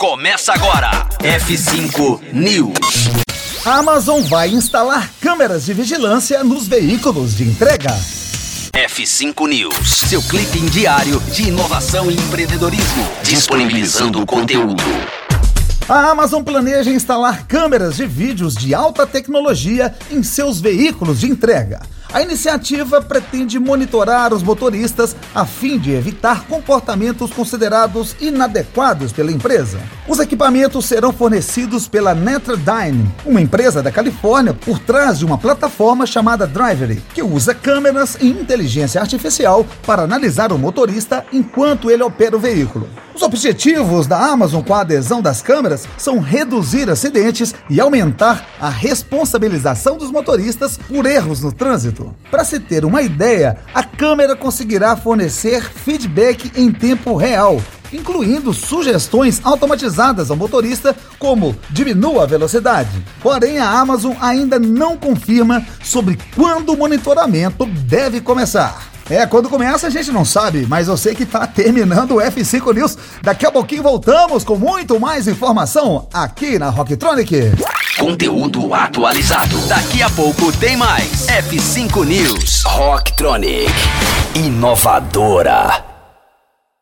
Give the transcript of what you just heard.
Começa agora. F5 News. A Amazon vai instalar câmeras de vigilância nos veículos de entrega. F5 News, seu clipe diário de inovação e empreendedorismo, disponibilizando o conteúdo. A Amazon planeja instalar câmeras de vídeos de alta tecnologia em seus veículos de entrega. A iniciativa pretende monitorar os motoristas a fim de evitar comportamentos considerados inadequados pela empresa. Os equipamentos serão fornecidos pela Netradyne, uma empresa da Califórnia por trás de uma plataforma chamada Drivery, que usa câmeras e inteligência artificial para analisar o motorista enquanto ele opera o veículo. Os objetivos da Amazon com a adesão das câmeras são reduzir acidentes e aumentar a responsabilização dos motoristas por erros no trânsito. Para se ter uma ideia, a câmera conseguirá fornecer feedback em tempo real, incluindo sugestões automatizadas ao motorista, como diminua a velocidade. Porém, a Amazon ainda não confirma sobre quando o monitoramento deve começar. É, quando começa a gente não sabe, mas eu sei que tá terminando o F5 News. Daqui a pouquinho voltamos com muito mais informação aqui na Rocktronic. Conteúdo atualizado. Daqui a pouco tem mais. F5 News. Rocktronic. Inovadora.